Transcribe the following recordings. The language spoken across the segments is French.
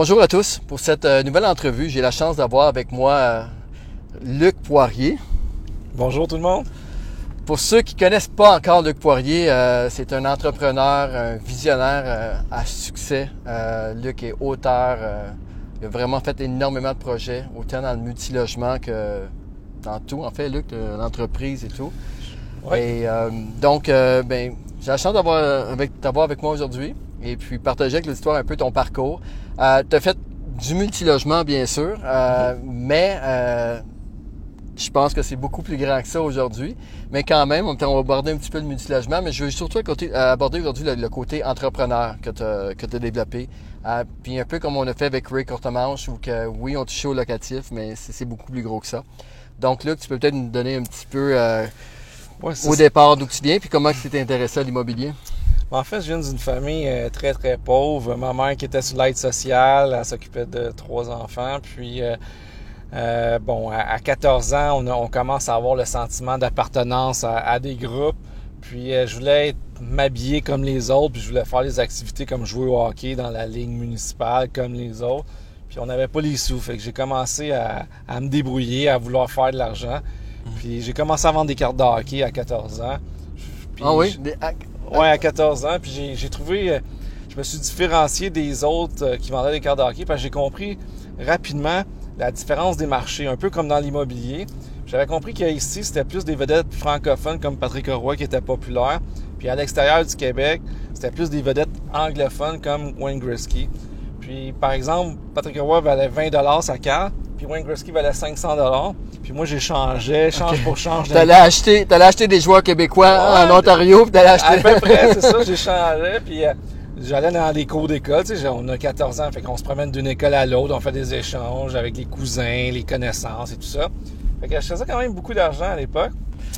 Bonjour à tous. Pour cette euh, nouvelle entrevue, j'ai la chance d'avoir avec moi euh, Luc Poirier. Bonjour tout le monde. Pour ceux qui connaissent pas encore Luc Poirier, euh, c'est un entrepreneur, un visionnaire à succès. Luc est auteur. il a vraiment fait énormément de projets, autant dans le multilogement que dans tout. En fait, Luc, l'entreprise et tout. Et donc, ben, j'ai la chance d'avoir avec, avec moi aujourd'hui et puis partager avec l'histoire un peu ton parcours. Euh, tu as fait du multilogement, bien sûr, euh, mais euh, je pense que c'est beaucoup plus grand que ça aujourd'hui. Mais quand même, on va aborder un petit peu le multilogement, mais je veux surtout aborder aujourd'hui le, côté entrepreneur que tu as, développé. puis un peu comme on a fait avec Ray Courtemanche, où que oui, on touche au locatif, mais c'est beaucoup plus gros que ça. Donc Luc, tu peux peut-être nous donner un petit peu au départ d'où tu viens, puis comment tu t'es intéressé à l'immobilier? En fait, je viens d'une famille euh, très, très pauvre. Ma mère qui était sur l'aide sociale, elle s'occupait de trois enfants. Puis, euh, euh, bon, à, 14 ans, on, commence à avoir le sentiment d'appartenance à, des groupes. Puis, je voulais m'habiller comme les autres, puis je voulais faire des activités comme jouer au hockey dans la ligne municipale comme les autres. Puis, on n'avait pas les sous. Fait que j'ai commencé à, me débrouiller, à vouloir faire de l'argent. Puis, j'ai commencé à vendre des cartes de hockey à 14 ans. ah oui? Ouais, à 14 ans. Puis j'ai trouvé, euh, je me suis différencié des autres euh, qui vendaient des cartes de hockey parce que j'ai compris rapidement la différence des marchés, un peu comme dans l'immobilier. J'avais compris qu'ici, c'était plus des vedettes francophones comme Patrick Roy qui étaient populaires. Puis à l'extérieur du Québec, c'était plus des vedettes anglophones comme Wayne Gretzky. Puis par exemple, Patrick Roy valait 20 sa carte, puis Wayne Gretzky valait 500 puis moi, j'ai changé, change pour change. T'allais acheter, allais acheter des joueurs québécois en Ontario, puis t'allais acheter... À peu près, c'est ça, j'ai changé, puis euh, j'allais dans les cours d'école, tu sais, on a 14 ans, fait qu'on se promène d'une école à l'autre, on fait des échanges avec les cousins, les connaissances et tout ça. Fait que je faisais quand même beaucoup d'argent à l'époque.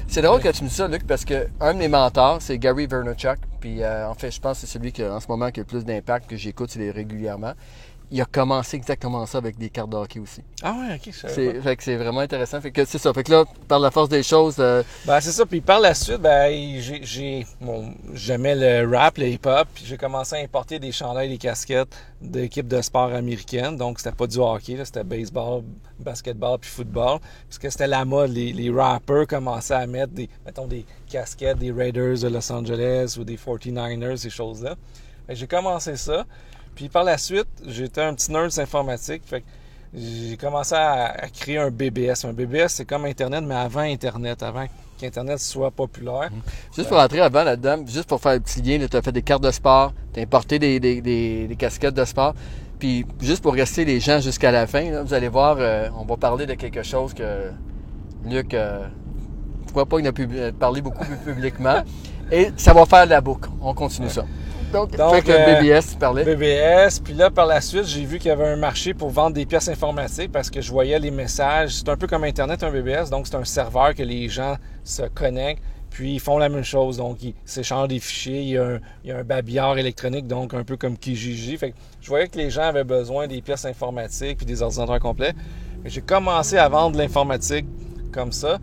C'est drôle que tu me dis ça, Luc, parce que un de mes mentors, c'est Gary Vaynerchuk. Puis euh, en fait, je pense que c'est celui qui, en ce moment, qui a le plus d'impact, que j'écoute régulièrement il a commencé exactement ça avec des cartes de hockey aussi. Ah ouais, ok, c'est, fait que c'est vraiment intéressant. Fait que c'est ça. Fait que là, par la force des choses. Euh... Ben, c'est ça. Puis par la suite, ben, j'ai, bon, j'aimais le rap, le hip-hop. Puis j'ai commencé à importer des chandails, des casquettes d'équipes de sport américaines. Donc c'était pas du hockey, c'était baseball, basketball puis football. Parce que c'était la mode. Les, les rappers commençaient à mettre des, mettons, des casquettes des Raiders de Los Angeles ou des 49ers, ces choses-là. j'ai commencé ça. Puis par la suite, j'étais un petit nerd informatique. Fait j'ai commencé à, créer un BBS. Un BBS, c'est comme Internet, mais avant Internet, avant qu'Internet soit populaire. Mhm. Juste pour rentrer avant là-dedans, juste pour faire un petit lien, tu as fait des cartes de sport, tu as importé des, casquettes de sport. Puis juste pour rester les gens jusqu'à la fin, vous allez voir, euh, on va parler de quelque chose que Luc, euh, pourquoi pas, il a pu euh, parler beaucoup plus publiquement. Et ça va faire de la boucle. On continue ça. Donc, BBS, euh, tu parlais. BBS. Puis là, par la suite, j'ai vu qu'il y avait un marché pour vendre des pièces informatiques parce que je voyais les messages. C'est un peu comme Internet, un BBS. Donc, c'est un serveur que les gens se connectent. Puis ils font la même chose, donc ils s'échangent des fichiers. Il y, a un, il y, a un, babillard électronique, donc un peu comme Kijiji. Fait que je voyais que les gens avaient besoin des pièces informatiques puis des ordinateurs complets. J'ai commencé à vendre l'informatique comme ça.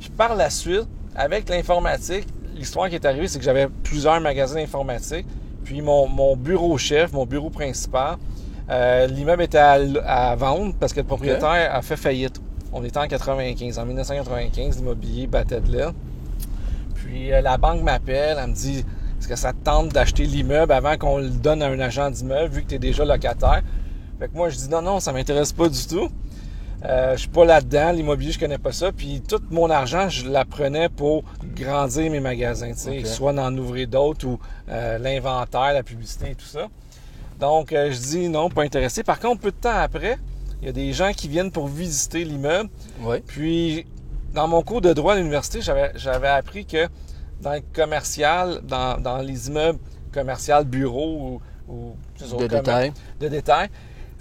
Puis par la suite, avec l'informatique, l'histoire qui est arrivée, c'est que j'avais plusieurs magasins informatiques. Puis mon, bureau chef, mon bureau principal, euh, l'immeuble était à, vendre parce que le propriétaire a fait faillite. On était en 95. En 1995, l'immobilier battait de l'aile. Puis euh, la banque m'appelle, elle me dit Est-ce que ça te tente d'acheter l'immeuble avant qu'on le donne à un agent d'immeuble vu que tu es déjà locataire? Fait que moi, je dis non, non, ça m'intéresse pas du tout. Euh, je suis pas là-dedans, l'immobilier, je connais pas ça. Puis tout mon argent, je la prenais pour grandir mes magasins, soit d'en ouvrir d'autres ou euh, l'inventaire, la publicité et tout ça. Donc, euh, je dis non, pas intéressé. Par contre, peu de temps après, il y a des gens qui viennent pour visiter l'immeuble. Puis, dans mon cours de droit à l'université, j'avais appris que dans le commercial, dans, les immeubles commerciaux, bureaux ou, de, détail. de détail,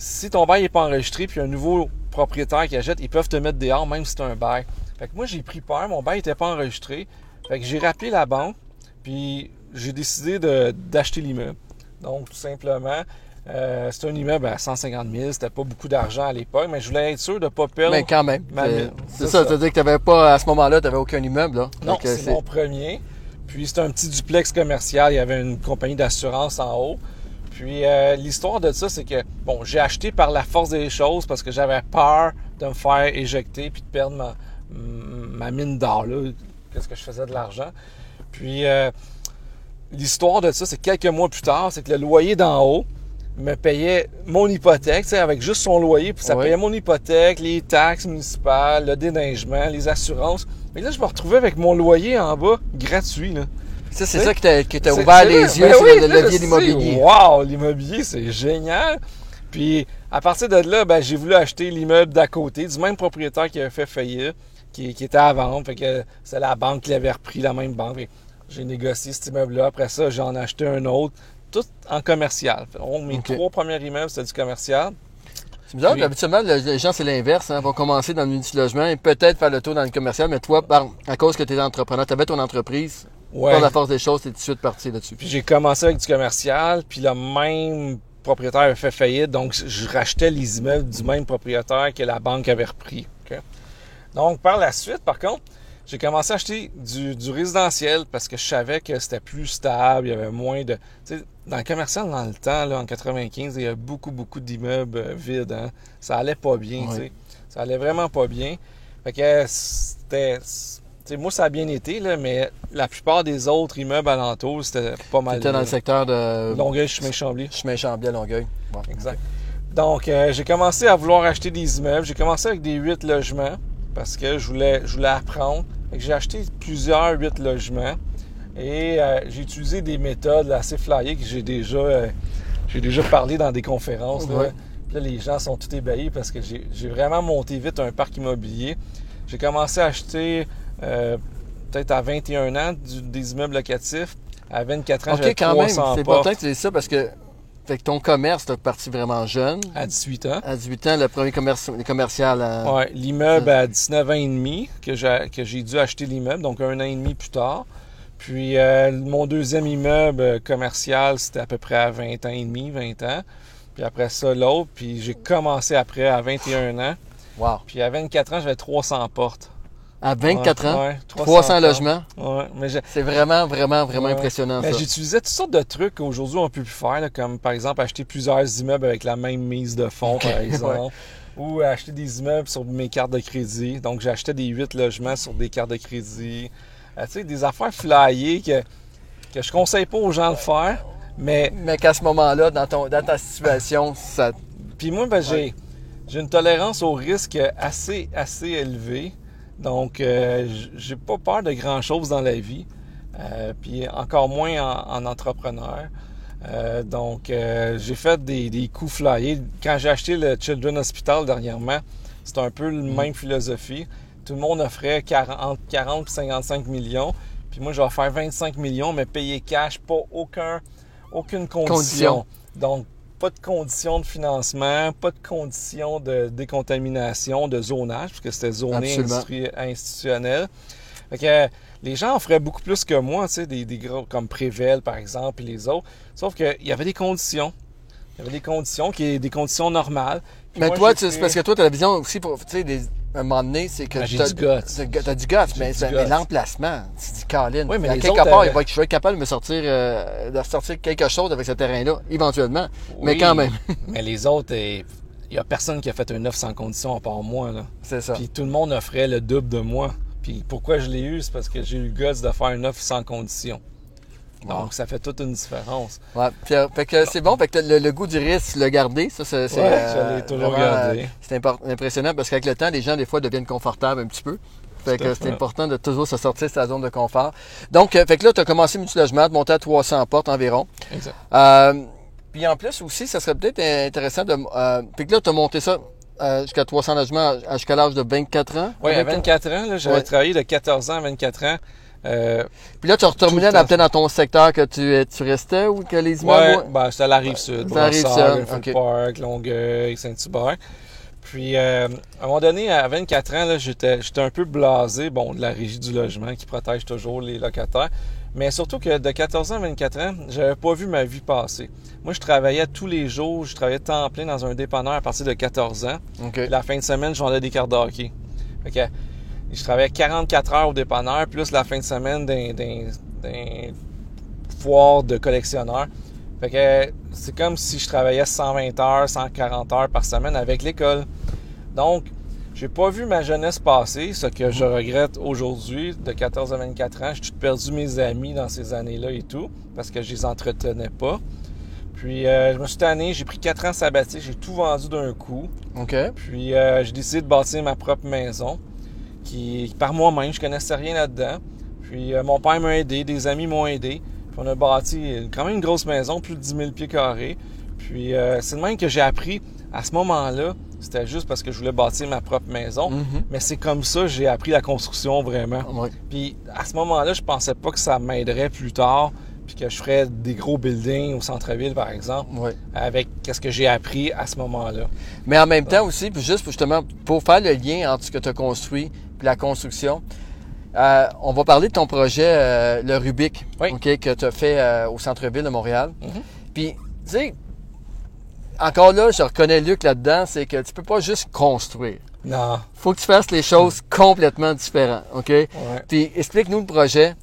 si ton bail n'est pas enregistré, puis un nouveau propriétaires qui achètent, ils peuvent te mettre dehors même si c'est un bail. Fait que moi, j'ai pris peur, mon bail n'était pas enregistré. Fait que j'ai rappelé la banque, puis j'ai décidé d'acheter l'immeuble. Donc, tout simplement, euh, c'était un immeuble à 150 000. C'était pas beaucoup d'argent à l'époque, mais je voulais être sûr de ne pas perdre. Mais quand même. C'est ça, ça. à dire que t'avais pas, à ce moment-là, tu n'avais aucun immeuble, là. Non, c'est mon premier. Puis c'était un petit duplex commercial. Il y avait une compagnie d'assurance en haut. Puis euh, l'histoire de ça, c'est que, bon, j'ai acheté par la force des choses parce que j'avais peur de me faire éjecter puis de perdre ma, ma mine d'or, là. Qu'est-ce que je faisais de l'argent? Puis euh, l'histoire de ça, c'est quelques mois plus tard, c'est que le loyer d'en haut me payait mon hypothèque, tu sais, avec juste son loyer, puis ça Oui. payait mon hypothèque, les taxes municipales, le déneigement, les assurances. Mais là, je me retrouvais avec mon loyer en bas gratuit, là. Ça, c'est ça qui t'a ouvert les là. yeux Ben sur oui, le levier sais, Wow, l'immobilier, c'est génial. Puis à partir de là, ben, j'ai voulu acheter l'immeuble d'à côté du même propriétaire qui avait fait faillite, qui, qui était à vendre. Fait que c'est la banque qui l'avait repris, la même banque. J'ai négocié cet immeuble-là. Après ça, j'en ai acheté un autre, tout en commercial. On- mes Ok. trois premiers immeubles, c'était du commercial. C'est bizarre, Oui. habituellement, le- les gens, c'est l'inverse. Hein, vont commencer dans le multilogement et peut-être faire le tour dans le commercial. Mais toi, par, à cause que tu es entrepreneur, tu avais ton entreprise, Ouais. par la force des choses, tu es tout de suite parti là-dessus. Puis j'ai commencé avec du commercial, puis le même propriétaire avait fait faillite, donc je rachetais les immeubles du même propriétaire que la banque avait repris. Donc par la suite, par contre, j'ai commencé à acheter du, du résidentiel parce que je savais que c'était plus stable, il y avait moins de... tu sais, dans le commercial, dans le temps, là, en 95, il y a beaucoup, beaucoup d'immeubles euh, vides. hein. Ça allait pas bien, tu sais. Ça allait vraiment pas bien. Fait que c'était... moi, ça a bien été, là, mais la plupart des autres immeubles alentours, c'était pas mal. étais dans le secteur de Longueuil, chemin Chambly. chemin Chambly à Longueuil. Bon. Exact. Donc, euh, j'ai commencé à vouloir acheter des immeubles. J'ai commencé avec des 8 logements parce que je voulais, je voulais apprendre. J'ai acheté plusieurs 8 logements et euh, j'ai utilisé des méthodes assez flyées que j'ai déjà, euh, j'ai déjà parlé dans des conférences. là. Ouais. Puis là, les gens sont tout ébahis parce que j'ai j'ai vraiment monté vite un parc immobilier. J'ai commencé à acheter euh, peut-être à 21 ans du- des immeubles locatifs. À 24 ans, Ok, j'avais quand même. 300 C'est important que tu dises ça parce que, fait que ton commerce, t'es parti vraiment jeune. À 18 ans. À 18 ans, le premier commerce, commercial. euh, Ouais, l'immeuble à 19 ans et demi que j'ai, dû acheter l'immeuble, donc un an et demi plus tard. Puis euh, mon deuxième immeuble commercial, c'était à peu près à 20 ans et demi, 20 ans. Puis après ça, l'autre. Puis j'ai commencé après à 21 ans. Wow. Puis à 24 ans, j'avais 300 portes. À 24 Ouais, ans, ouais, 300 portes. logements. Ouais, C'est vraiment, vraiment, vraiment impressionnant, j'utilisais toutes sortes de trucs qu'aujourd'hui on peut plus faire, là, comme par exemple acheter plusieurs immeubles avec la même mise de fonds, par exemple. Ou acheter des immeubles sur mes cartes de crédit. Donc j'achetais des 8 logements sur des cartes de crédit. Euh, tu sais, des affaires flyées que, que je conseille pas aux gens de faire. Mais Mais qu'à ce moment-là, dans, ton, dans ta situation, ça. puis moi, ben, j'ai, j'ai une tolérance au risque assez, assez élevée. Donc, euh, j'ai pas peur de grand-chose dans la vie. Euh, puis encore moins en, en entrepreneur. Euh, donc, euh, j'ai fait des, des coups flyés. Quand j'ai acheté le Children Hospital dernièrement, c'est un peu la même philosophie. Tout le monde offrait 40, entre 40 et 55 millions. Puis moi, je vais faire 25 millions, mais payer cash, pas aucun, aucune condition. Condition. Donc, pas de conditions de financement, pas de conditions de décontamination, de zonage, puisque c'était zoné institutionnel. Fait que euh, les gens en feraient beaucoup plus que moi, tu sais, des, des gros comme Prével, par exemple, et les autres. Sauf qu'il y avait des conditions. Il y avait des conditions, qui des conditions normales. Puis Mais moi, toi, c'est parce que toi, tu as la vision aussi pour. Tu sais, des- un moment donné, c'est que. Ben, j'ai t'as- du guts. t'as- du guts, mais, mais l'emplacement, tu dis, Colin. Oui, mais à quelque autres part, avaient- il va être- je vais être capable de me sortir, euh, de sortir quelque chose avec ce terrain-là, éventuellement. Mais quand même, mais les autres, il n'y a personne qui a fait un offre sans condition à part moi. Là. c'est ça. Puis tout le monde offrait le double de moi. Puis pourquoi je l'ai eu, c'est parce que j'ai eu le gosse de faire une offre sans condition. Donc Wow. ça fait toute une différence. Ouais, puis, euh, fait que c'est bon, fait que le, le goût du risque, le garder, ça, c'est. Ouais, euh, je l'ai toujours vraiment, gardé. euh, C'est impressionnant parce qu'avec le temps, les gens, des fois, deviennent confortables un petit peu. Fait que c'est important de toujours se sortir de sa zone de confort. Donc, euh, fait que là, tu as commencé multilogement, de monter à 300 portes environ. Exact. Euh, puis en plus aussi, ça serait peut-être intéressant de. Euh, puis que là, tu as monté ça euh, jusqu'à 300 logements jusqu'à l'âge de 24 ans. Oui, à 24 ans, j'avais Ouais. travaillé de 14 ans à 24 ans. Euh, Puis là, tu retournais dans- dans ton secteur que tu, tu restais ou que les ouais, immeubles. ben, c'était à la rive sud. C'est à la rive Brossard, sud. Park, Longueuil, Saint-Hubert. Puis, euh, à un moment donné, à 24 ans, j'étais, j'étais un peu blasé, bon, de la régie du logement qui protège toujours les locataires. Mais surtout que de 14 ans à 24 ans, j'avais pas vu ma vie passer. Moi, je travaillais tous les jours, je travaillais temps plein dans un dépanneur à partir de 14 ans. La fin de semaine, je vendais des cartes de hockey. Fait que je travaillais 44 heures au dépanneur, plus la fin de semaine d'un, foire de collectionneurs. Fait que c'est comme si je travaillais 120 heures, 140 heures par semaine avec l'école. Donc, j'ai pas vu ma jeunesse passer, ce que je regrette aujourd'hui, de 14 à 24 ans. J'ai perdu mes amis dans ces années-là et tout, parce que je les entretenais pas. Puis euh, je me suis tanné, j'ai pris 4 ans sabbatiques, j'ai tout vendu d'un coup. OK. Puis euh, j'ai décidé de bâtir ma propre maison, qui par moi-même, je connaissais rien là-dedans. Puis euh, mon père m'a aidé, des amis m'ont aidé. Puis on a bâti quand même une grosse maison, plus de 10 000 pieds carrés. Puis c'est de même que j'ai appris à ce moment-là, c'était juste parce que je voulais bâtir ma propre maison. Mhm. Mais c'est comme ça que j'ai appris la construction vraiment. Puis à ce moment-là, je pensais pas que ça m'aiderait plus tard, puis que je ferais des gros buildings au centre-ville, par exemple, Ouais. avec qu'est-ce que j'ai appris à ce moment-là. Mais en même temps aussi, puis juste justement pour faire le lien entre ce que tu as construit la construction, euh, on va parler de ton projet, euh, le Rubik, Oui. Que tu as fait euh, au centre-ville de Montréal. Mhm. Puis, tu sais, encore là, je reconnais Luc là-dedans, c'est que tu peux pas juste construire. Non. faut que tu fasses les choses complètement différentes, OK? Ouais. Puis explique-nous le projet.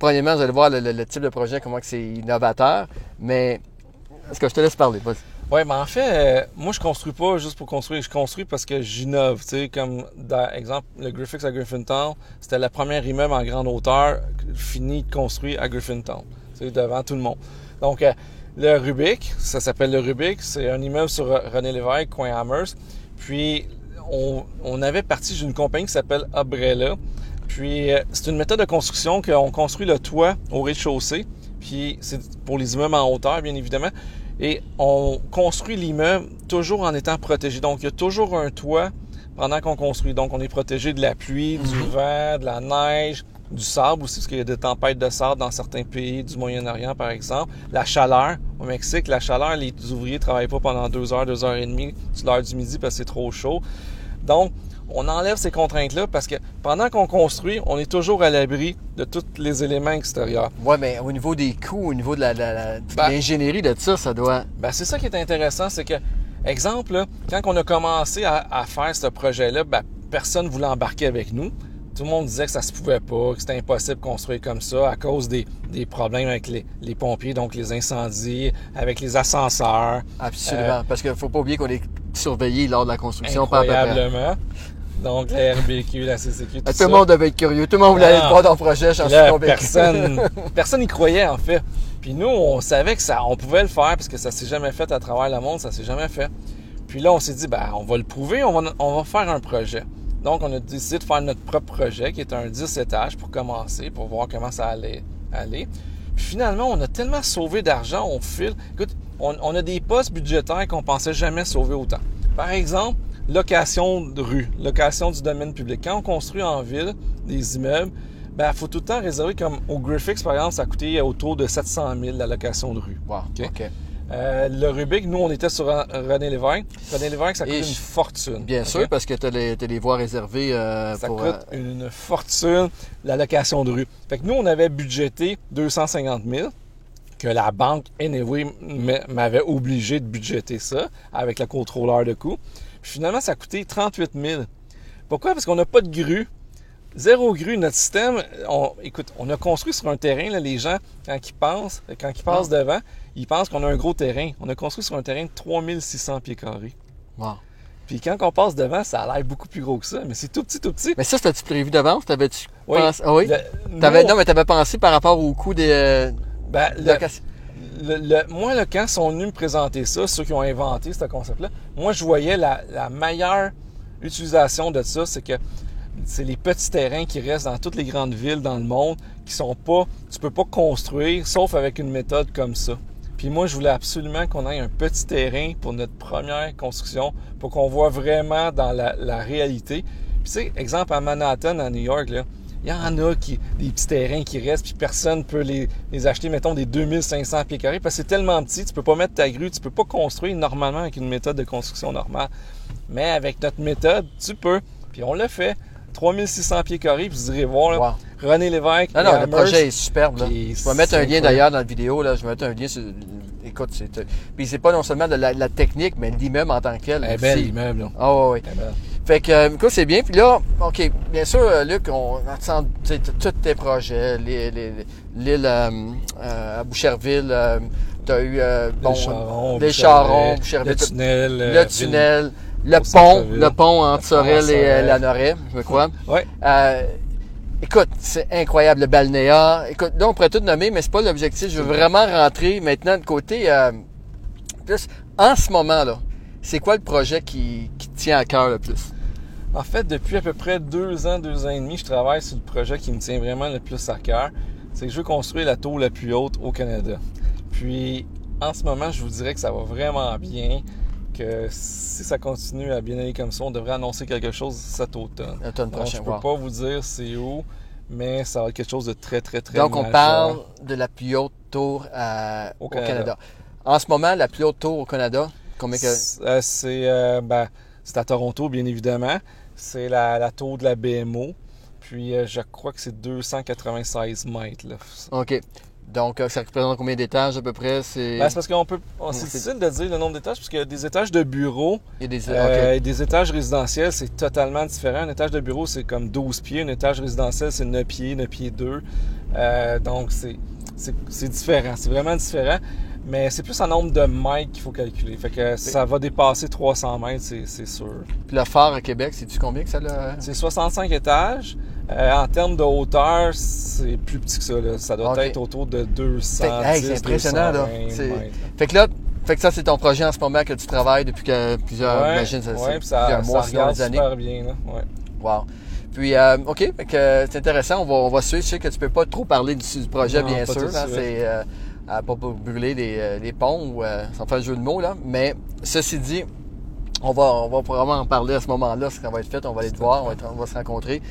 Premièrement, vous allez voir le, le- le type de projet, comment que c'est innovateur, mais est-ce que je te laisse parler? Ouais, mais en fait, euh, moi, je construis pas juste pour construire. Je construis parce que j'innove. Tu sais, comme, dans, exemple, le Griffix à Griffintown, c'était la première immeuble en grande hauteur fini construit à Griffintown. Tu sais, devant tout le monde. Donc, euh, le Rubik, ça s'appelle le Rubik. C'est un immeuble sur René Lévesque, coin. Puis, on, avait parti d'une compagnie qui s'appelle Umbrella. Puis, euh, c'est une méthode de construction qu'on construit le toit au rez-de-chaussée. Puis, c'est pour les immeubles en hauteur, bien évidemment. Et on construit l'immeuble toujours en étant protégé. Donc, il y a toujours un toit pendant qu'on construit. Donc, on est protégé de la pluie, du vent, de la neige, du sable aussi, parce qu'il y a des tempêtes de sable dans certains pays du Moyen-Orient, par exemple. La chaleur. Au Mexique, la chaleur, les ouvriers ne travaillent pas pendant deux heures, deux heures et demie l'heure du midi parce que c'est trop chaud. Donc, on enlève ces contraintes-là parce que pendant qu'on construit, on est toujours à l'abri de tous les éléments extérieurs. Ouais, mais au niveau des coûts, au niveau de la- la- la- de Ben- l'ingénierie de ça, ça doit. Ben, c'est ça qui est intéressant, c'est que, exemple, là, quand on a commencé à, à faire ce projet-là, ben, personne voulait embarquer avec nous. Tout le monde disait que ça se pouvait pas, que c'était impossible de construire comme ça à cause des, des problèmes avec les, les pompiers, donc les incendies, avec les ascenseurs. Absolument. Parce qu'il faut pas oublier qu'on est surveillé lors de la construction par Donc, la RBQ, la CCQ, tout Tout ça. le monde devait être curieux. Tout le monde voulait aller Ah. voir ton projet, j'en suis convaincu. personne, personne n'y croyait en fait. Puis nous, on savait que ça, on pouvait le faire parce que ça s'est jamais fait à travers le monde, ça s'est jamais fait. Puis là, on s'est dit, ben, on va le prouver, on va, on va faire un projet. Donc, on a décidé de faire notre propre projet, qui est un 10 étages pour commencer, pour voir comment ça allait aller. Puis finalement, on a tellement sauvé d'argent, on file. Écoute, on, on a des postes budgétaires qu'on pensait jamais sauver autant. Par exemple, location de rue, location du domaine public. Quand on construit en ville des immeubles, ben, faut tout le temps réserver comme au Griffix, par exemple, ça a coûté autour de 700 000 la location de rue. Wow. Euh, le Rubik, nous, on était sur Ren- René Lévesque. René Lévesque, ça coûte Et une fortune. Bien sûr, parce que tu as, les voies réservées euh, Ça pour. coûte euh, une fortune, la location de rue. Fait que nous, on avait budgété 250 000, que la banque, anyway, m'avait obligé de budgéter ça avec le contrôleur de coûts. Finalement, ça a coûté 38 000. Pourquoi? Parce qu'on n'a pas de grue. Zéro grue, notre système, on, écoute, on a construit sur un terrain, là, les gens, quand ils pensent, quand ils passent devant, ils pensent qu'on a un gros terrain. On a construit sur un terrain de 3600 pieds carrés. wow. Puis quand on passe devant, ça a l'air beaucoup plus gros que ça, mais c'est tout petit, tout petit. Mais ça, c'était-tu prévu d'avance? T'avais-tu Oui. pensé? Ah oui? Le- nous, non, mais t'avais pensé par rapport au coût des. euh, ben, le-. Le- le- moi, là, quand ils sont venus me présenter ça, ceux qui ont inventé ce concept-là, moi, je voyais la, la meilleure utilisation de ça, c'est que c'est les petits terrains qui restent dans toutes les grandes villes dans le monde, qui sont pas, tu peux pas construire, sauf avec une méthode comme ça. Puis moi, je voulais absolument qu'on ait un petit terrain pour notre première construction, pour qu'on voit vraiment dans la, la réalité. Puis tu sais, exemple à Manhattan, à New York, là, il y en a qui, des petits terrains qui restent, puis personne peut les, les acheter, mettons, des 2500 pieds carrés, parce que c'est tellement petit, tu peux pas mettre ta grue, tu peux pas construire normalement avec une méthode de construction normale. Mais avec notre méthode, tu peux. Puis on l'a fait. 3600 pieds carrés, puis vous irez voir, là, Wow. René Lévesque, Non, non, le projet est superbe. Là. Je vais mettre un lien d'ailleurs dans la vidéo. Là. Je vais mettre un lien sur. Écoute, c'est. euh, Puis c'est pas non seulement de la, la technique, mais l'immeuble en tant que tel. Elle est belle, l'immeuble. Ah. Elle est belle. Fait que, euh, écoute, c'est bien. Puis là, OK, bien sûr, euh, Luc, on attend tous tes projets, les- les- l'île euh, euh, à Boucherville, euh, Tu as eu euh, bon, des charrons, des charrons, le tunnel, le euh, tunnel, le pont, le pont entre Sorel et euh, la Noret, je crois. Ouais. Euh, écoute, c'est incroyable, le balnéa. Écoute, là, on pourrait tout nommer, mais c'est pas l'objectif. Je veux vraiment rentrer maintenant de côté. euh, plus, en ce moment, là, c'est quoi le projet qui, qui tient à cœur le plus? En fait, depuis à peu près deux ans, deux ans et demi, je travaille sur le projet qui me tient vraiment le plus à cœur. C'est que je veux construire la tour la plus haute au Canada. Puis, en ce moment, je vous dirais que ça va vraiment bien. Que si ça continue à bien aller comme ça, on devrait annoncer quelque chose cet automne. L'automne Donc, prochain. je peux wow. pas vous dire c'est où, mais ça va être quelque chose de très, très, très Donc, on parle de la plus haute tour euh, au, Au Canada. Canada. En ce moment, la plus haute tour au Canada, combien que... C'est euh, c'est, euh, ben, c'est à Toronto, bien évidemment. C'est la, la tour de la BMO. Puis euh, je crois que c'est 296 mètres. Là. OK. Donc, euh, ça représente combien d'étages à peu près? C'est... Ben, parce qu'on peut. on- C'est c'est- difficile de dire le nombre d'étages, parce qu'il y a des étages de bureaux a des... euh, OK. et des étages résidentiels, c'est totalement différent. Un étage de bureau, c'est comme 12 pieds. Un étage résidentiel, c'est 9 pieds, 9 pieds 2. Euh, donc, c'est différent. C'est vraiment différent. Mais c'est plus en nombre de mètres qu'il faut calculer. Fait que ça va dépasser 300 mètres, c'est, sûr. Puis le phare à Québec, sais-tu combien que ça l'a... C'est 65 étages. Euh, en termes de hauteur, c'est plus petit que ça. là. Ça doit Ok. être autour de 200 Fait- hey, c'est impressionnant, là. Fait que là, fait que ça, c'est ton projet en ce moment que tu travailles depuis que plusieurs, Ouais, j'imagine, ça, ouais, ça, plusieurs mois, ça regarde années. super bien. Là. Ouais. Wow. Puis, euh, OK, fait que euh, c'est intéressant. On va, on va suivre. Je sais que tu peux pas trop parler du, du projet, Non, bien sûr. C'est euh, à pas brûler les, euh, ponts ou euh, sans faire le jeu de mots. Là. Mais ceci dit, on va, on va probablement en parler à ce moment-là, ce qui va être fait. On va aller te voir, on va, se rencontrer.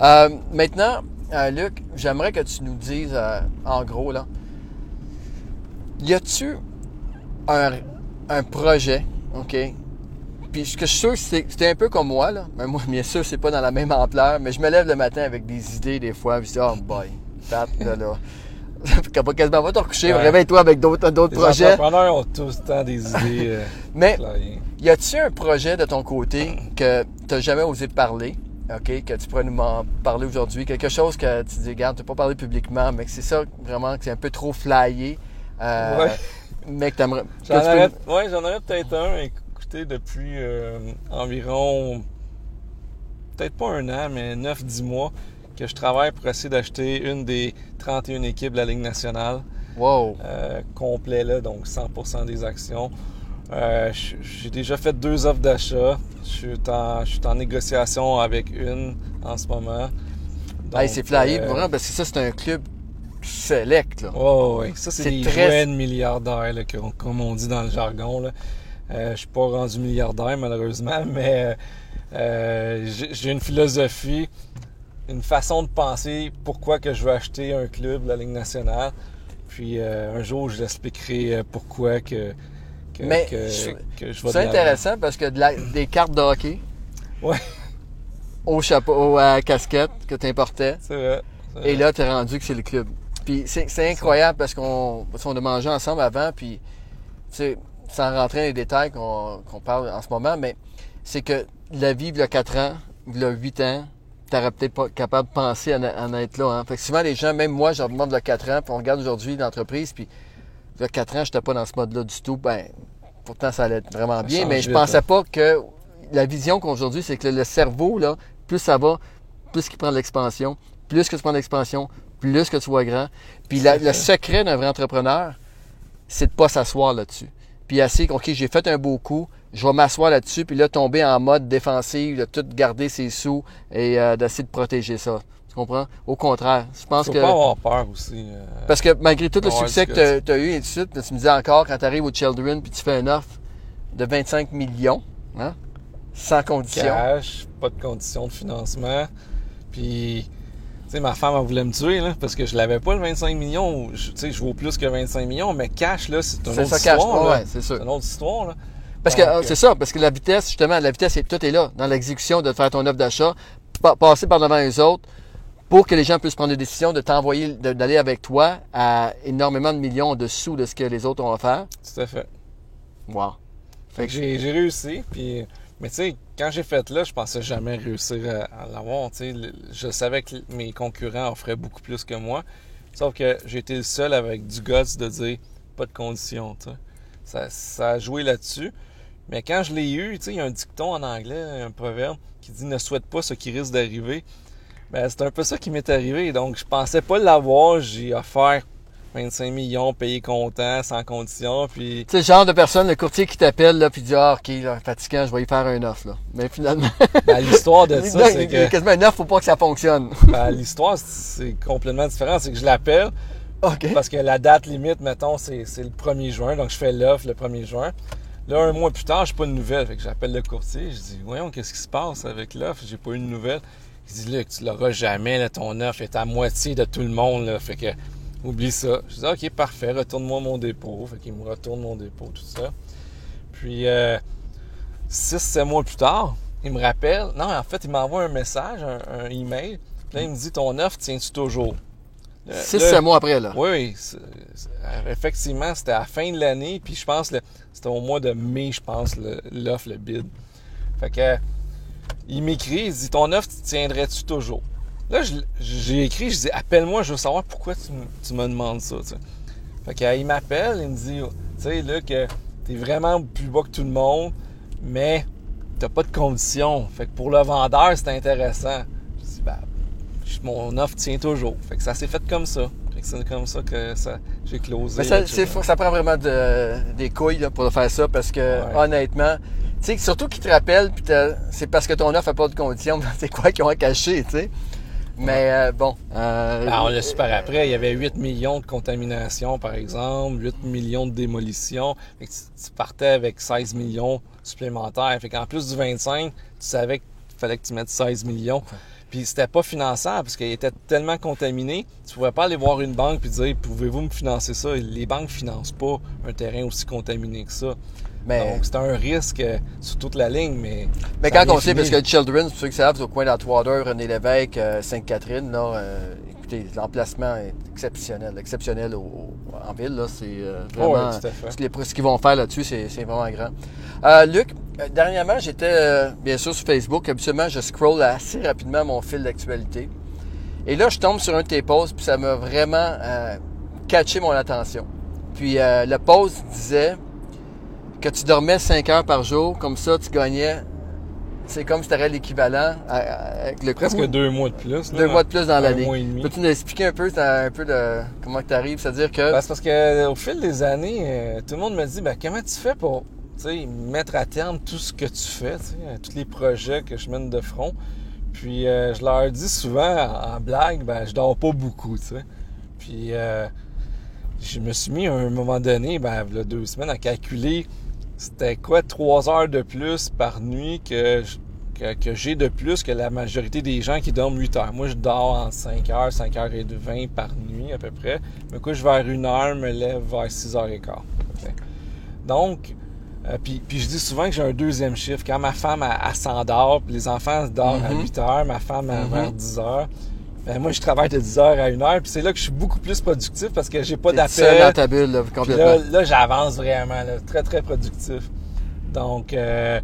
Euh, maintenant, euh, Luc, j'aimerais que tu nous dises, euh, en gros, là, y a-tu un, un projet, OK? Puis ce que je suis sûr, c'est c'était un peu comme moi, là. Mais moi, bien sûr, c'est pas dans la même ampleur, mais je me lève le matin avec des idées des fois, puis je dis, oh boy, Pat, là, là. Quand pas quasiment va te recoucher, Ouais. réveille-toi avec d'autres d'autres Les projets. entrepreneurs ont tous le temps des idées. euh, Mais y a-tu un projet de ton côté que tu jamais osé parler, OK, que tu pourrais nous en parler aujourd'hui? Quelque chose que tu dis, regarde, tu pas parlé publiquement, mais que c'est ça vraiment, que c'est un peu trop flyé. euh, Ouais. Mais que t'aimerais. J'en peux- aurais, ouais, j'en aurais peut-être un. Écoutez, depuis euh, environ, peut-être pas un an, mais 9-10 mois, que je travaille pour essayer d'acheter une des 31 équipes de la Ligue nationale. Wow. euh, complet, là, donc 100% des actions. Euh, J'ai déjà fait deux offres d'achat. Je suis en, je suis en négociation avec une en ce moment. Hey, c'est flyé, euh, vraiment, parce que ça, c'est un club select, là. Ouais, ouais. Ça, c'est des très- milliardaires, là, comme on dit dans le jargon. Là. Euh, je suis pas rendu milliardaire, malheureusement, mais euh, j'ai une philosophie, une façon de penser pourquoi que je veux acheter un club de la Ligue nationale. Puis euh, un jour, je l'expliquerai euh, pourquoi que, que, Mais que, je- que je vais C'est intéressant parce que de la- des cartes de hockey Ouais, au chapeau, à la casquette que tu importais, c'est vrai. et là, tu es rendu que c'est le club. Puis c'est c'est incroyable parce qu'on qu'on a mangé ensemble avant, puis tu sais, sans rentrer dans les détails qu'on qu'on parle en ce moment, mais c'est que la vie, il y a 4 ans, il y a 8 ans, t'aurais peut-être pas capable de penser à, en- être là. Hein. Fait que souvent, les gens, même moi, j'en demande a 4 ans, puis on regarde aujourd'hui l'entreprise, puis il y a 4 ans, j'étais pas dans ce mode-là du tout. Ben, pourtant, ça allait être vraiment bien, mais je vite, pensais hein. pas que la vision qu'aujourd'hui, c'est que le cerveau, là, plus ça va, plus qu'il prend de l'expansion, plus que tu prends de l'expansion, plus que tu vois grand. Puis la- le secret d'un vrai entrepreneur, c'est de pas s'asseoir là-dessus. Puis assez, OK, j'ai fait un beau coup, je vais m'asseoir là-dessus, puis là, tomber en mode défensif, de tout garder ses sous et euh, d'essayer de protéger ça. Tu comprends? Au contraire, je pense Faut que... pas avoir peur aussi. euh, Parce que malgré tout le succès que tu as eu et tout de suite, tu me disais encore, quand tu arrives au Children, puis tu fais une offre de 25 millions, hein, sans condition. cash, pas de conditions de financement. Puis, sais, ma femme, elle voulait me tuer, là, parce que je l'avais pas le 25 millions. Je- Tu sais, je vaux plus que 25 millions, mais cash, là, c'est une C'est autre ça, cash. histoire. C'est une autre histoire. Parce que Donc, euh, c'est ça, parce que la vitesse, justement, la vitesse, tout est là, dans l'exécution de faire ton offre d'achat, pa- passer par devant les autres pour que les gens puissent prendre des décisions de t'envoyer, d'aller avec toi à énormément de millions en dessous de ce que les autres ont offert. Tout à fait. Wow. Fait que j'ai réussi, puis... Mais tu sais, quand j'ai fait là, je pensais jamais réussir à, l'avoir, Je savais que mes concurrents offraient beaucoup plus que moi. Sauf que été le seul avec du guts de dire pas de condition. tu sais. Ça, ça a joué là-dessus. Mais quand je l'ai eu, il y a un dicton en anglais, un proverbe, qui dit ne souhaite pas ce qui risque d'arriver. Ben, c'est un peu ça qui m'est arrivé. Donc, je pensais pas l'avoir. J'ai offert 25 millions, payé comptant, sans condition. Puis, Tu sais, le genre de personne, le courtier qui t'appelle, là, puis dit, ah, ok, là, fatigant, je vais y faire un offre, là. Mais finalement. ben, l'histoire de ça, c'est que. quasiment une offre, faut pas que ça fonctionne. ben, l'histoire, c'est complètement différent. C'est que je l'appelle. ok. Parce que la date limite, mettons, c'est c'est le 1er juin. Donc, je fais l'offre le 1er juin. Là, un mois plus tard, j'ai pas de nouvelles. Fait que j'appelle le courtier. Je dis, voyons, qu'est-ce qui se passe avec l'offre? J'ai pas eu de nouvelles. Il dit, Luc, tu l'auras jamais, là, ton offre est à moitié de tout le monde, là. Fait que, oublie ça. Je dis, OK, parfait, retourne-moi mon dépôt. Fait qu'il me retourne mon dépôt, tout ça. Puis, euh, 6-7 mois plus tard, il me rappelle. Non, en fait, il m'envoie un message, un, un email. Là, il me dit, ton offre tient-tu toujours? Là- Six, là- sept mois après, là. oui, Effectivement, c'était à la fin de l'année, puis je pense que c'était au mois de mai, je pense, l'offre, le bid. Fait que il m'écrit, il dit Ton offre, tu tiendrais-tu toujours? Là, j'ai écrit, je dis Appelle-moi, je veux savoir pourquoi tu, me- tu me demandes ça. tu sais. Fait que, euh, il m'appelle, il me dit Tu sais, là, que t'es vraiment plus bas que tout le monde, mais t'as pas de conditions. Fait que pour le vendeur, c'est intéressant. Je dis Ben, mon offre tient toujours. Fait que ça s'est fait comme ça. Fait que c'est comme ça que ça, j'ai closé. Mais ça, ça prend vraiment de- des couilles là, pour faire ça parce que Ouais. honnêtement, tu sais, surtout qu'ils te rappellent, c'est parce que ton offre n'a pas de conditions, c'est quoi qu'ils ont à cacher, tu sais. Mais euh, bon. euh, Ben, on l'a su par après. Il y avait 8 millions de contaminations, par exemple, 8 millions de démolitions. Fait que tu, partais avec 16 millions supplémentaires. Fait qu'en plus du 25, tu savais qu'il fallait que tu mettes 16 millions. Puis c'était pas finançable parce qu'il était tellement contaminé, tu pouvais pas aller voir une banque et dire pouvez-vous me financer ça Les banques financent pas un terrain aussi contaminé que ça. Mais Donc c'était un risque euh, sur toute la ligne, mais mais quand on sait, parce que Children's, pour ceux qui savent, c'est au coin d'Atwater, René Lévesque, euh, Sainte-Catherine, là, euh, écoutez, l'emplacement est exceptionnel. Exceptionnel au- en ville, là, c'est euh, Oh, vraiment. tout à fait. ce qu'ils- ce qu'ils vont faire là-dessus, c'est c'est vraiment grand. Euh, Luc, dernièrement, j'étais bien sûr sur Facebook. Habituellement, je scroll assez rapidement mon fil d'actualité. Et là, je tombe sur un de tes posts, puis ça m'a vraiment catché mon attention. Puis euh, le post disait que tu dormais 5 heures par jour, comme ça tu gagnais. C'est comme si tu aurais l'équivalent avec le presque deux mois de plus. deux mois de plus dans Un l'année. mois et demi. Peux-tu nous expliquer un peu, un peu de comment tu arrives? C'est-à-dire que. Ben, c'est parce que euh, au fil des années, euh, tout le monde me dit ben, comment tu fais pour mettre à terme tout ce que tu fais, tous les projets que je mène de front? Puis euh, je leur dis souvent en, en blague, ben je dors pas beaucoup, tu sais. Puis euh, je me suis mis à un moment donné, ben il y a deux semaines, à calculer c'était quoi trois heures de plus par nuit que que, que j'ai de plus que la majorité des gens qui dorment 8 heures? Moi, je dors en 5 heures, 5 heures et 20 par nuit à peu près. Je me couche vers 1 heure, me lève vers 6 heures et quart. à. Donc, euh, puis, puis je dis souvent que j'ai un deuxième chiffre. Quand ma femme elle, elle s'endort, puis les enfants dorment à Mhm. 8 heures, ma femme à Mhm. vers 10 heures. Ben, moi, je travaille de 10 heures à 1 heure, puis c'est là que je suis beaucoup plus productif parce que j'ai pas t'es seul dans d'appel. ta bulle, là, complètement. là, là j'avance vraiment, là, très, très productif. Donc, euh,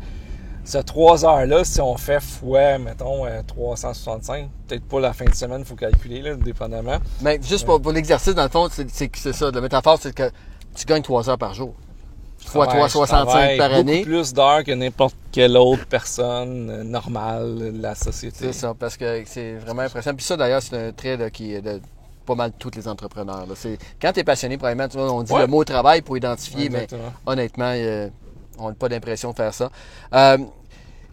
ce 3 heures-là, si on fait fois, mettons, euh, 365, peut-être pas la fin de semaine, il faut calculer, là, dépendamment. Mais juste pour, pour l'exercice, dans le fond, c'est ça. La métaphore, c'est que tu gagnes 3 heures par jour. Fois travaille- 365 je travaille par année. plus d'heures que n'importe quelle autre personne euh, normale de la société. C'est ça, parce que c'est vraiment impressionnant. Puis ça, d'ailleurs, c'est un trait là, qui est de pas mal tous les entrepreneurs. là. Quand tu es passionné, probablement, tu vois, on dit Ouais. le mot travail pour identifier, mais honnêtement, euh, on n'a pas l'impression de faire ça. Euh,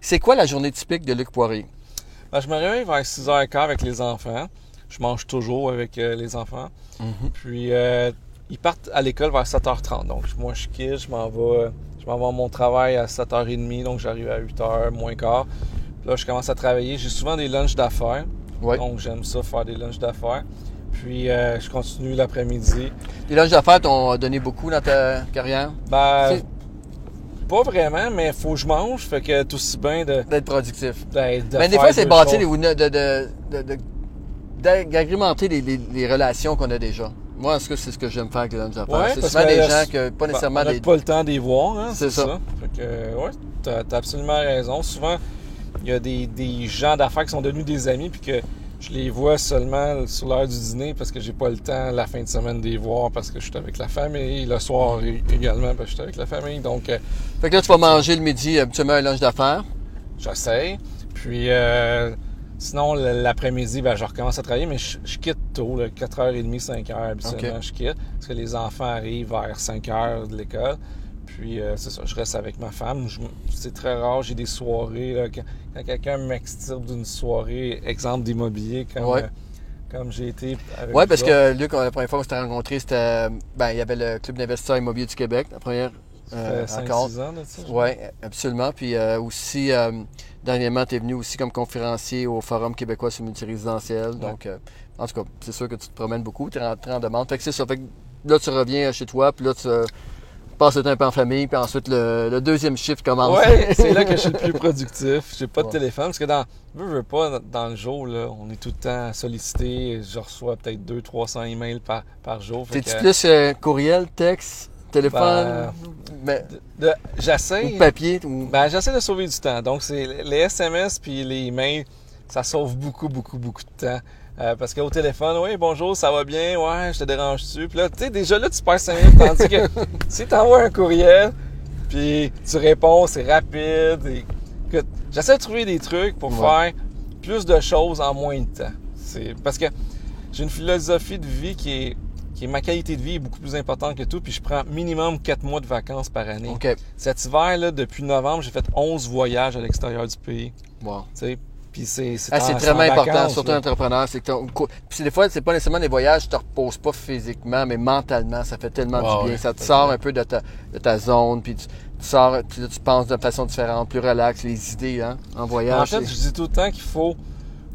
c'est quoi la journée typique de Luc Poirier? Ben, je me réveille vers 6h15 avec les enfants. Je mange toujours avec euh, les enfants. Puis euh, ils partent à l'école vers 7h30. Donc moi je quitte, je m'en vais, je m'en vais à mon travail à 7h30, donc j'arrive à 8h moins quart. Puis là je commence à travailler. J'ai souvent des lunchs d'affaires. Oui. Donc j'aime ça faire des lunchs d'affaires. Puis euh, je continue l'après-midi. Les lunchs d'affaires t'ont donné beaucoup dans ta carrière? Ben pas vraiment, mais faut que je mange, fait que tout aussi bien de, D'être productif. d'être- de Mais des fois, c'est bâtir de, de, de, de- d'agrémenter les, les- les relations qu'on a déjà. Moi, tout cas, c'est ce que j'aime faire avec les lunchs d'affaires. Ouais, c'est souvent que des gens que pas nécessairement on des, pas le temps d'y voir, hein, C'est ça. ça. Fait que, euh, ouais, t'as, t'as absolument raison. Souvent, il y a des, des gens d'affaires qui sont devenus des amis, puis que Je les vois seulement sur l'heure du dîner parce que j'ai pas le temps la fin de semaine de les voir parce que je suis avec la famille. Le soir également parce que je suis avec la famille. Donc, euh, Fait que là, tu vas manger le midi habituellement un lunch d'affaires. j'essaye. Puis euh, sinon, l'après-midi, ben, je recommence à travailler, mais je, je quitte tôt, là, 4h30, 5h habituellement, je quitte. Parce que les enfants arrivent vers 5h de l'école. Puis euh, c'est ça, je reste avec ma femme. C'est très rare, j'ai des soirées. là, quand quand quelqu'un m'extirpe d'une soirée, exemple d'immobilier, comme, Ouais. euh, comme j'ai été avec Oui, parce que Luc, la première fois qu'on s'était rencontrés, c'était. Ben, il y avait le Club d'investisseurs immobiliers du Québec, la première Ça euh, fait rencontre. 5-6 ans je Oui, absolument. Puis euh, aussi, euh, dernièrement, tu es venu aussi comme conférencier au Forum québécois sur le multirésidentiel. Donc, euh, en tout cas, c'est sûr que tu te promènes beaucoup, tu es rentré en demande. Fait que c'est ça. Fait que là, tu reviens chez toi, puis là, tu euh, passes le temps un peu en famille, puis ensuite, le, le deuxième chiffre commence. Ouais, c'est là que je suis le plus productif. J'ai pas de Ouais. téléphone parce que dans veux, veux pas dans le jour là, on est tout le temps sollicité. Je reçois peut-être 200 300 emails par, par jour. T'es-tu que, plus euh, courriel, texte, téléphone, Ben, de- j'essaie ou papier? Ou... ben, j'essaie de sauver du temps. Donc c'est les SMS puis les emails, ça sauve beaucoup beaucoup beaucoup de temps. Euh, parce qu'au téléphone, oui, bonjour, ça va bien, ouais, je te dérange-tu? Puis là, tu sais, déjà là, tu perds 5 minutes, tandis que si tu envoies un courriel, puis tu réponds, c'est rapide. Et, j'essaie de trouver des trucs pour Ouais. faire plus de choses en moins de temps. C'est parce que j'ai une philosophie de vie qui est, qui est ma qualité de vie est beaucoup plus importante que tout, puis je prends minimum 4 mois de vacances par année. Cet hiver, là, depuis novembre, j'ai fait 11 voyages à l'extérieur du pays. Bon. Tu sais, puis c'est Ah, vraiment important, vacances, surtout là. entrepreneur. C'est des fois, c'est pas nécessairement des voyages, tu te reposes pas physiquement, mais mentalement, ça fait tellement du bien. ouais, ça te sort un peu de ta, de ta zone, puis tu, tu sors, puis là, tu penses de façon différente, plus relax, les idées, hein, en voyage. En fait, je dis tout le temps qu'il faut,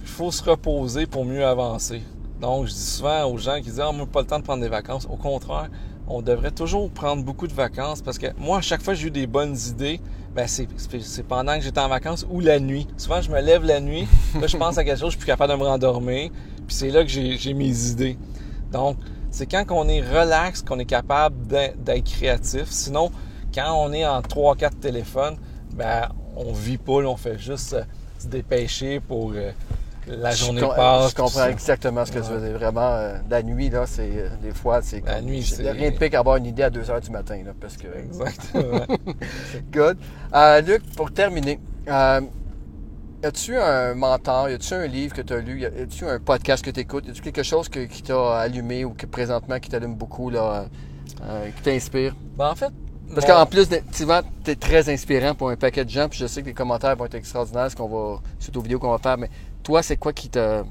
il faut se reposer pour mieux avancer. Donc, je dis souvent aux gens qui disent Ah, moi, pas le temps de prendre des vacances. Au contraire, on devrait toujours prendre beaucoup de vacances parce que moi, à chaque fois j'ai eu des bonnes idées, ben, c'est pendant que j'étais en vacances ou la nuit. Souvent, je me lève la nuit, là, je pense à quelque chose, je suis plus capable de me rendormir, puis c'est là que j'ai mes idées. Donc, c'est quand on est relax qu'on est capable d'être créatif. Sinon, quand on est en 3-4 téléphones, ben, on vit pas, on fait juste se dépêcher pour euh, la Je journée com- passe. Je comprends exactement ce que tu veux dire. Vraiment, euh, la nuit, là, c'est euh, des fois, c'est La comme- nuit, c'est rien de pire qu'avoir une idée à 2 h du matin, là, parce que. Exactement. Good. Euh, Luc, pour terminer, euh, as-tu un mentor, as-tu un livre que tu as lu, as-tu un podcast que tu écoutes, as-tu quelque chose que- qui t'a allumé ou que présentement qui t'allume beaucoup, là, euh, qui t'inspire? Ben, en fait, Parce qu'en plus, souvent, tu es très inspirant pour un paquet de gens, puis je sais que les commentaires vont être extraordinaires, ce qu'on va, suite aux vidéos qu'on va faire, mais toi, c'est quoi qui t'a-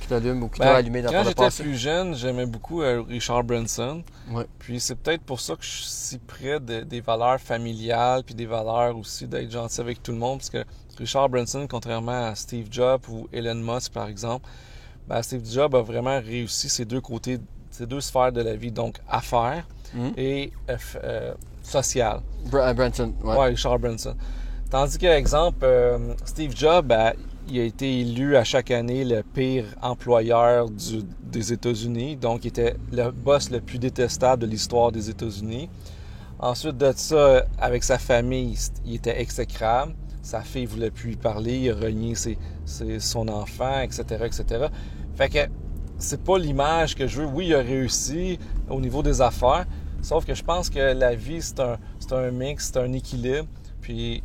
qui t'allume ou qui Ben, t'a allumé dans quand ton j'étais plus jeune, j'aimais beaucoup euh, Richard Branson. Ouais. Puis c'est peut-être pour ça que je suis si près de- des valeurs familiales, puis des valeurs aussi d'être gentil avec tout le monde, parce que Richard Branson, contrairement à Steve Jobs ou Elon Musk par exemple, ben, Steve Jobs a vraiment réussi ces deux côtés, ces deux sphères de la vie, donc affaires Mhm. et euh, euh, social. Br- Branson, ouais. Ouais, Richard Branson. Tandis que, exemple, euh, Steve Jobs, ben, il a été élu à chaque année le pire employeur des États-Unis. Donc, il était le boss le plus détestable de l'histoire des États-Unis. Ensuite de ça, avec sa famille, il était exécrable. Sa fille voulait plus lui parler, il a renié son enfant, etc., etc. Fait que c'est pas l'image que je veux. Oui, il a réussi au niveau des affaires, sauf que je pense que la vie, c'est un, un mix, c'est un équilibre. Puis,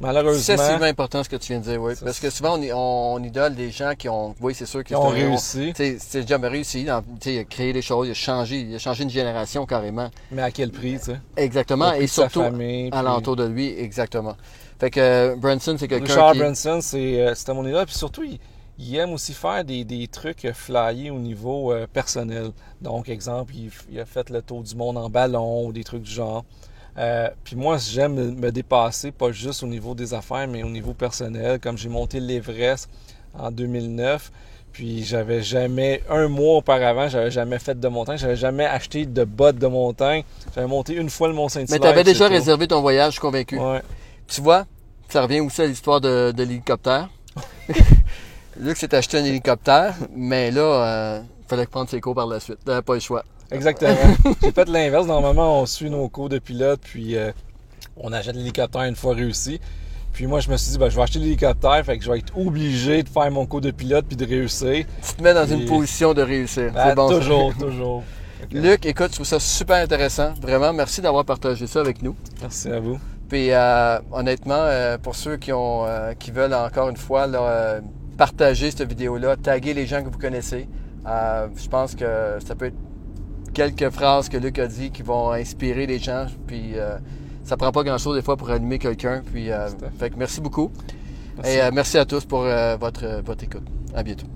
malheureusement, C'est excessivement important ce que tu viens de dire, oui. Parce que souvent, on, on, on idole des gens qui ont. Oui, c'est sûr ils qu'ils ont réussi. Steve Jobs a réussi, dans- il a créé des choses, il a changé, il a changé une génération carrément. Mais à quel prix, tu sais? Exactement, et de sa surtout famille, puis- alentour de lui, exactement. Fait que euh, Branson, c'est quelqu'un Richard qui... Branson, c'est, euh, c'était mon idole. Puis surtout, il, il aime aussi faire des, des trucs euh, flyés au niveau euh, personnel. Donc, exemple, il, il a fait le tour du monde en ballon ou des trucs du genre. Euh, puis moi, j'aime me, dépasser, pas juste au niveau des affaires, mais au niveau personnel. Comme j'ai monté l'Everest en 2009, puis j'avais jamais, un mois auparavant, j'avais jamais fait de montagne, j'avais jamais acheté de bottes de montagne. J'avais monté une fois le Mont Saint-Hilaire. Mais tu avais déjà réservé ton voyage, je suis convaincu. Ouais. Tu vois, ça revient aussi à l'histoire de, de l'hélicoptère. Luc s'est acheté un hélicoptère, mais là, il fallait prendre ses cours par la suite. T'avais pas le choix. Exactement. J'ai fait l'inverse. Normalement, on suit nos cours de pilote, puis euh, on achète l'hélicoptère une fois réussi. Puis moi, je me suis dit, ben, je vais acheter l'hélicoptère, fait que je vais être obligé de faire mon cours de pilote puis de réussir. Tu te mets dans une position de réussir. Ben, c'est bon. ça. toujours, toujours. Fait que, Luc, écoute, je trouve ça super intéressant. Vraiment, merci d'avoir partagé ça avec nous. Merci à vous. Puis euh, honnêtement, euh, pour ceux qui ont euh, qui veulent encore une fois là, partager cette vidéo-là, taguer les gens que vous connaissez. Je pense que ça peut être quelques phrases que Luc a dit qui vont inspirer les gens. Puis euh, ça prend pas grand-chose des fois pour animer quelqu'un. Puis euh, fait. que merci beaucoup. Merci. Et euh, merci à tous pour votre, votre écoute. À bientôt.